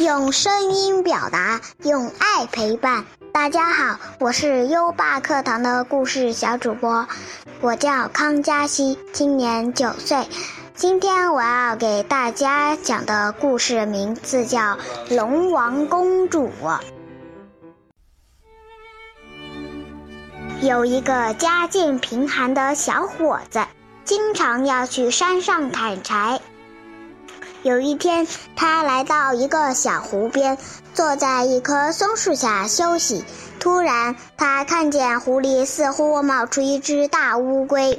用声音表达，用爱陪伴。大家好，我是优爸课堂的故事小主播，我叫康佳熙，今年九岁。今天我要给大家讲的故事名字叫《龙王公主》。有一个家境贫寒的小伙子，经常要去山上砍柴。有一天，他来到一个小湖边，坐在一棵松树下休息。突然，他看见湖里似乎冒出一只大乌龟。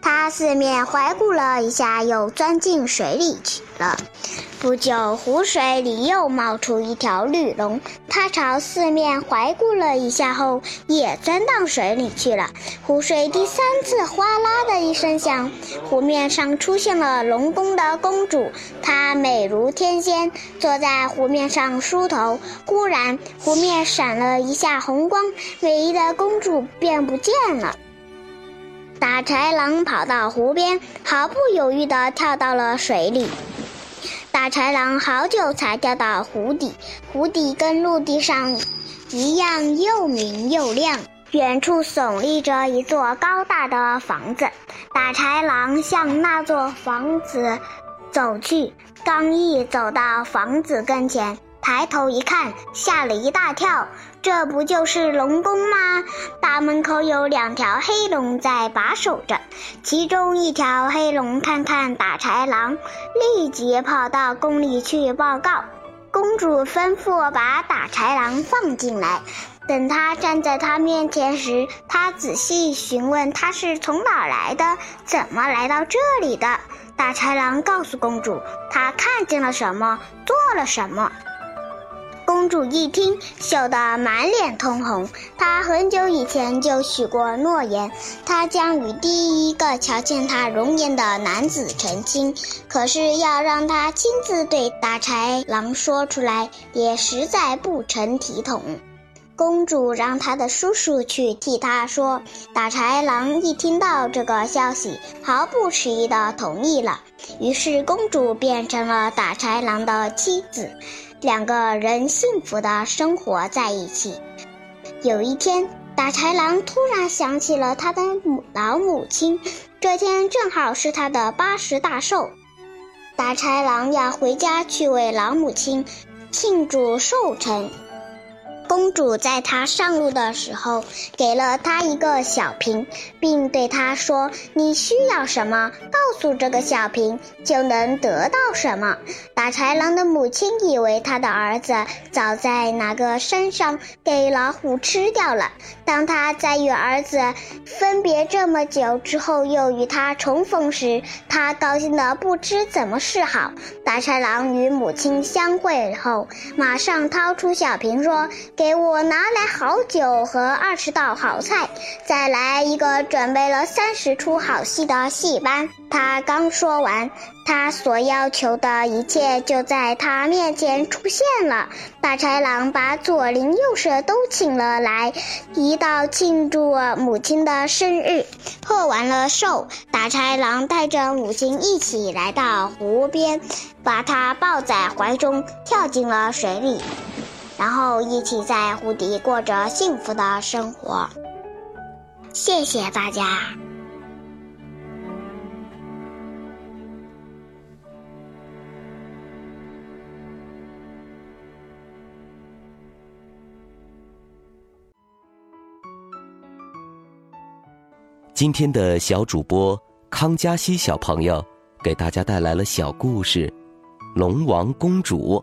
他四面环顾了一下，又钻进水里去了。不久，湖水里又冒出一条绿龙。他朝四面环顾了一下后，也钻到水里去了。湖水第三次哗啦的一声响，湖面上出现了龙宫的公主。她美如天仙，坐在湖面上梳头。忽然，湖面闪了一下红光，美丽的公主便不见了。打柴郎跑到湖边，毫不犹豫地跳到了水里。大豺狼好久才掉到湖底，湖底跟陆地上一样又明又亮。远处耸立着一座高大的房子，大豺狼向那座房子走去，刚一走到房子跟前。抬头一看，吓了一大跳。这不就是龙宫吗？大门口有两条黑龙在把守着，其中一条黑龙看看打豺狼，立即跑到宫里去报告。公主吩咐把打豺狼放进来。等他站在他面前时，他仔细询问他是从哪儿来的，怎么来到这里的。大豺狼告诉公主，他看见了什么，做了什么。公主一听，羞得满脸通红。她很久以前就许过诺言，她将与第一个瞧见她容颜的男子成亲。可是要让她亲自对打豺狼说出来，也实在不成体统。公主让她的叔叔去替她说。打豺狼一听到这个消息，毫不迟疑地同意了。于是公主变成了打豺狼的妻子。两个人幸福的生活在一起。有一天，大豺狼突然想起了他的母老母亲，这天正好是他的八十大寿。大豺狼要回家去为老母亲庆祝寿辰。公主在他上路的时候，给了他一个小瓶，并对他说：“你需要什么，告诉这个小瓶，就能得到什么。”打豺狼的母亲以为他的儿子早在哪个山上给老虎吃掉了。当他在与儿子分别这么久之后，又与他重逢时，他高兴得不知怎么是好。大豺狼与母亲相会后，马上掏出小瓶说。给我拿来好酒和二十道好菜，再来一个准备了三十出好戏的戏班。他刚说完，他所要求的一切就在他面前出现了。大豺狼把左邻右舍都请了来，一道庆祝母亲的生日。贺完了寿，大豺狼带着母亲一起来到湖边，把她抱在怀中，跳进了水里。然后一起在湖底过着幸福的生活。谢谢大家。今天的小主播康佳熙小朋友给大家带来了小故事《龙王公主》。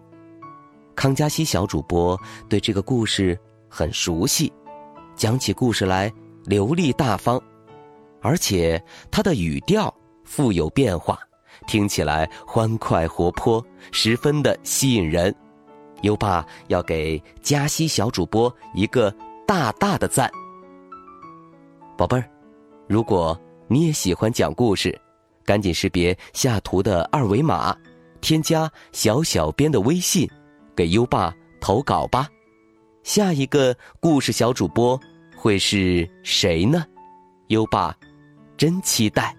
康佳熙小主播对这个故事很熟悉，讲起故事来流利大方，而且他的语调富有变化，听起来欢快活泼，十分的吸引人。优爸要给佳熙小主播一个大大的赞。宝贝儿，如果你也喜欢讲故事，赶紧识别下图的二维码，添加小小编的微信。给优爸投稿吧，下一个故事小主播会是谁呢？优爸真期待。